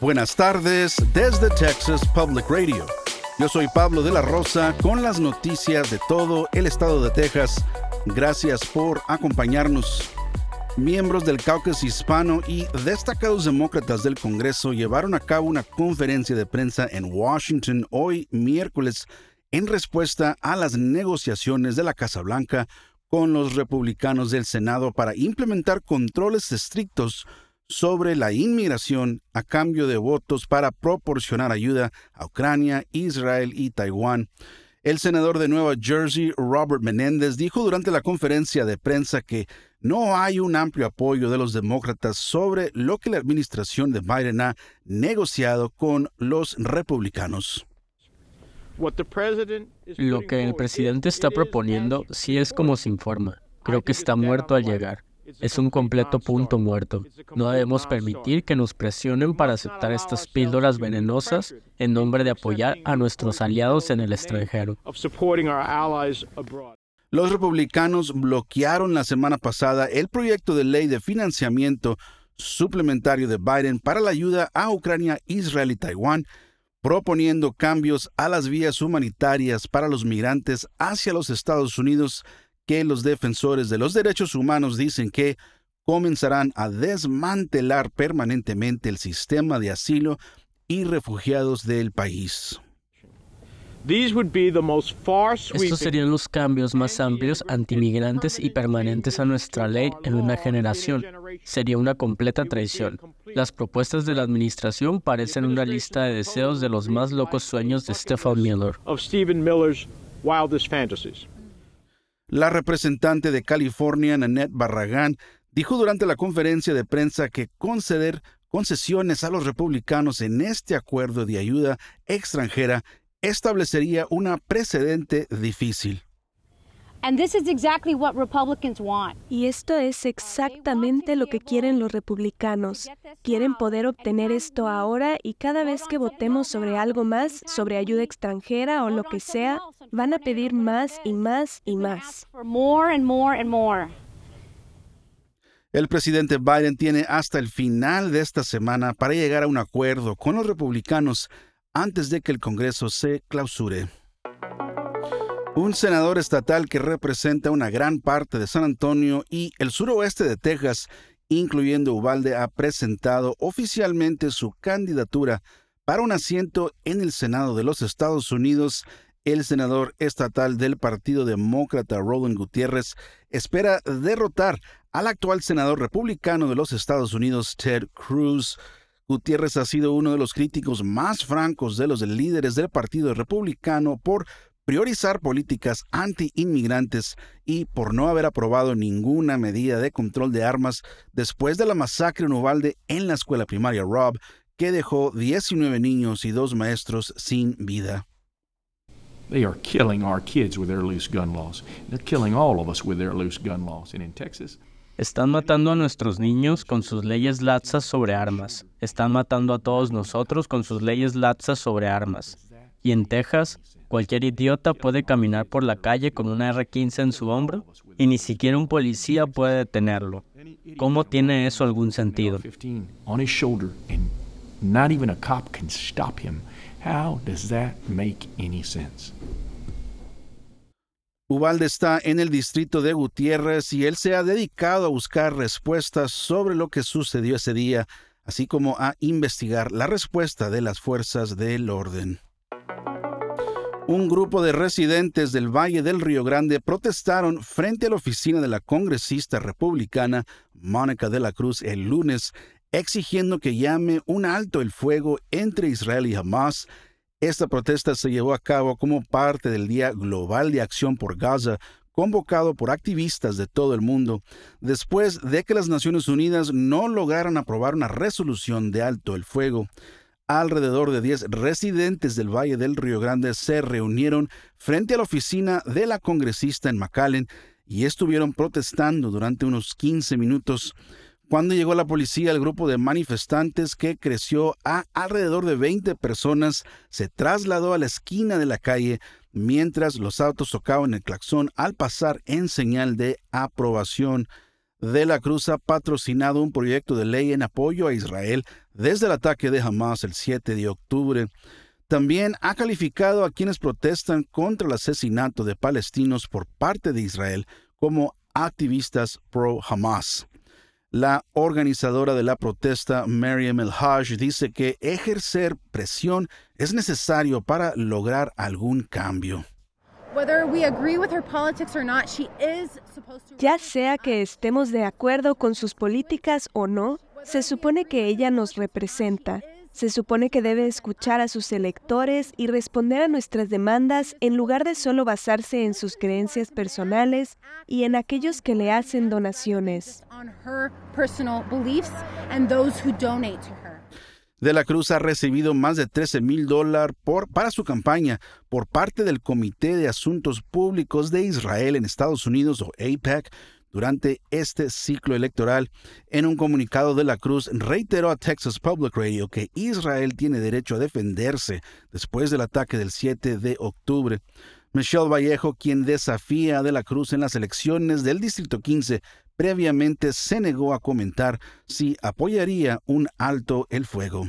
Buenas tardes desde Texas Public Radio. Yo soy Pablo de la Rosa con las noticias de todo el estado de Texas. Gracias por acompañarnos. Miembros del caucus hispano y destacados demócratas del Congreso llevaron a cabo una conferencia de prensa en Washington hoy miércoles en respuesta a las negociaciones de la Casa Blanca con los republicanos del Senado para implementar controles estrictos sobre la inmigración a cambio de votos para proporcionar ayuda a Ucrania, Israel y Taiwán. El senador de Nueva Jersey, Robert Menéndez, dijo durante la conferencia de prensa que no hay un amplio apoyo de los demócratas sobre lo que la administración de Biden ha negociado con los republicanos. Lo que el presidente está proponiendo sí es como se informa. Creo que está muerto al llegar. Es un completo punto muerto. No debemos permitir que nos presionen para aceptar estas píldoras venenosas en nombre de apoyar a nuestros aliados en el extranjero. Los republicanos bloquearon la semana pasada el proyecto de ley de financiamiento suplementario de Biden para la ayuda a Ucrania, Israel y Taiwán, proponiendo cambios a las vías humanitarias para los migrantes hacia los Estados Unidos que los defensores de los derechos humanos dicen que comenzarán a desmantelar permanentemente el sistema de asilo y refugiados del país. Estos serían los cambios más amplios, antimigrantes y permanentes a nuestra ley en una generación. Sería una completa traición. Las propuestas de la administración parecen una lista de deseos de los más locos sueños de Stephen Miller. La representante de California, Nanette Barragán, dijo durante la conferencia de prensa que conceder concesiones a los republicanos en este acuerdo de ayuda extranjera establecería una precedente difícil. Y esto es exactamente lo que quieren los republicanos. Quieren poder obtener esto ahora y cada vez que votemos sobre algo más, sobre ayuda extranjera o lo que sea, van a pedir más y más y más. El presidente Biden tiene hasta el final de esta semana para llegar a un acuerdo con los republicanos antes de que el Congreso se clausure. Un senador estatal que representa una gran parte de San Antonio y el suroeste de Texas, incluyendo Uvalde, ha presentado oficialmente su candidatura para un asiento en el Senado de los Estados Unidos. El senador estatal del Partido Demócrata, Roland Gutiérrez, espera derrotar al actual senador republicano de los Estados Unidos, Ted Cruz. Gutiérrez ha sido uno de los críticos más francos de los líderes del Partido Republicano por priorizar políticas anti-inmigrantes y por no haber aprobado ninguna medida de control de armas después de la masacre en Uvalde en la escuela primaria Rob, que dejó 19 niños y dos maestros sin vida. They are killing our kids with their loose gun laws. They're killing all of us with their loose gun laws. And in Texas, están matando a nuestros niños con sus leyes laxas sobre armas. Están matando a todos nosotros con sus leyes laxas sobre armas. Y en Texas, Cualquier idiota puede caminar por la calle con una R-15 en su hombro y ni siquiera un policía puede detenerlo. ¿Cómo tiene eso algún sentido? Ubalde está en el distrito de Gutiérrez y él se ha dedicado a buscar respuestas sobre lo que sucedió ese día, así como a investigar la respuesta de las fuerzas del orden. Un grupo de residentes del Valle del Río Grande protestaron frente a la oficina de la congresista republicana Mónica de la Cruz el lunes, exigiendo que llame un alto el fuego entre Israel y Hamas. Esta protesta se llevó a cabo como parte del Día Global de Acción por Gaza, convocado por activistas de todo el mundo, después de que las Naciones Unidas no lograran aprobar una resolución de alto el fuego. Alrededor de 10 residentes del Valle del Río Grande se reunieron frente a la oficina de la congresista en McAllen y estuvieron protestando durante unos 15 minutos. Cuando llegó la policía, el grupo de manifestantes, que creció a alrededor de 20 personas, se trasladó a la esquina de la calle mientras los autos tocaban el claxón al pasar en señal de aprobación. De la Cruz ha patrocinado un proyecto de ley en apoyo a Israel desde el ataque de Hamas el 7 de octubre. También ha calificado a quienes protestan contra el asesinato de palestinos por parte de Israel como activistas pro-Hamas. La organizadora de la protesta, Mariam El Hajj, dice que ejercer presión es necesario para lograr algún cambio. Ya sea que estemos de acuerdo con sus políticas o no, se supone que ella nos representa. Se supone que debe escuchar a sus electores y responder a nuestras demandas en lugar de solo basarse en sus creencias personales y en aquellos que le hacen donaciones. De la Cruz ha recibido más de 13 mil dólares para su campaña por parte del Comité de Asuntos Públicos de Israel en Estados Unidos o APEC durante este ciclo electoral. En un comunicado de la Cruz reiteró a Texas Public Radio que Israel tiene derecho a defenderse después del ataque del 7 de octubre. Michelle Vallejo, quien desafía a De la Cruz en las elecciones del Distrito 15, previamente se negó a comentar si apoyaría un alto el fuego.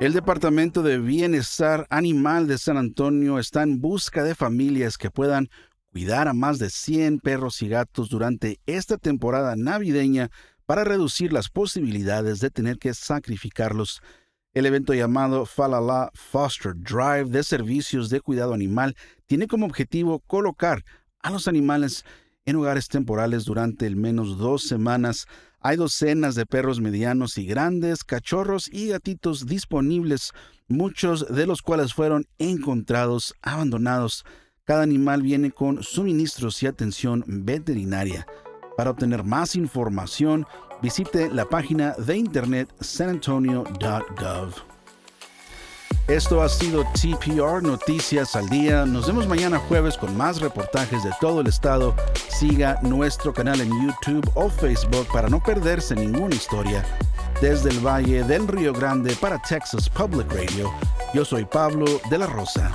El Departamento de Bienestar Animal de San Antonio está en busca de familias que puedan cuidar a más de 100 perros y gatos durante esta temporada navideña para reducir las posibilidades de tener que sacrificarlos. El evento llamado Falala Foster Drive de servicios de cuidado animal tiene como objetivo colocar a los animales en hogares temporales durante al menos dos semanas. Hay docenas de perros medianos y grandes, cachorros y gatitos disponibles, muchos de los cuales fueron encontrados abandonados. Cada animal viene con suministros y atención veterinaria. Para obtener más información, visite la página de internet sanantonio.gov. Esto ha sido TPR Noticias al Día. Nos vemos mañana jueves con más reportajes de todo el estado. Siga nuestro canal en YouTube o Facebook para no perderse ninguna historia. Desde el Valle del Río Grande para Texas Public Radio, yo soy Pablo de la Rosa.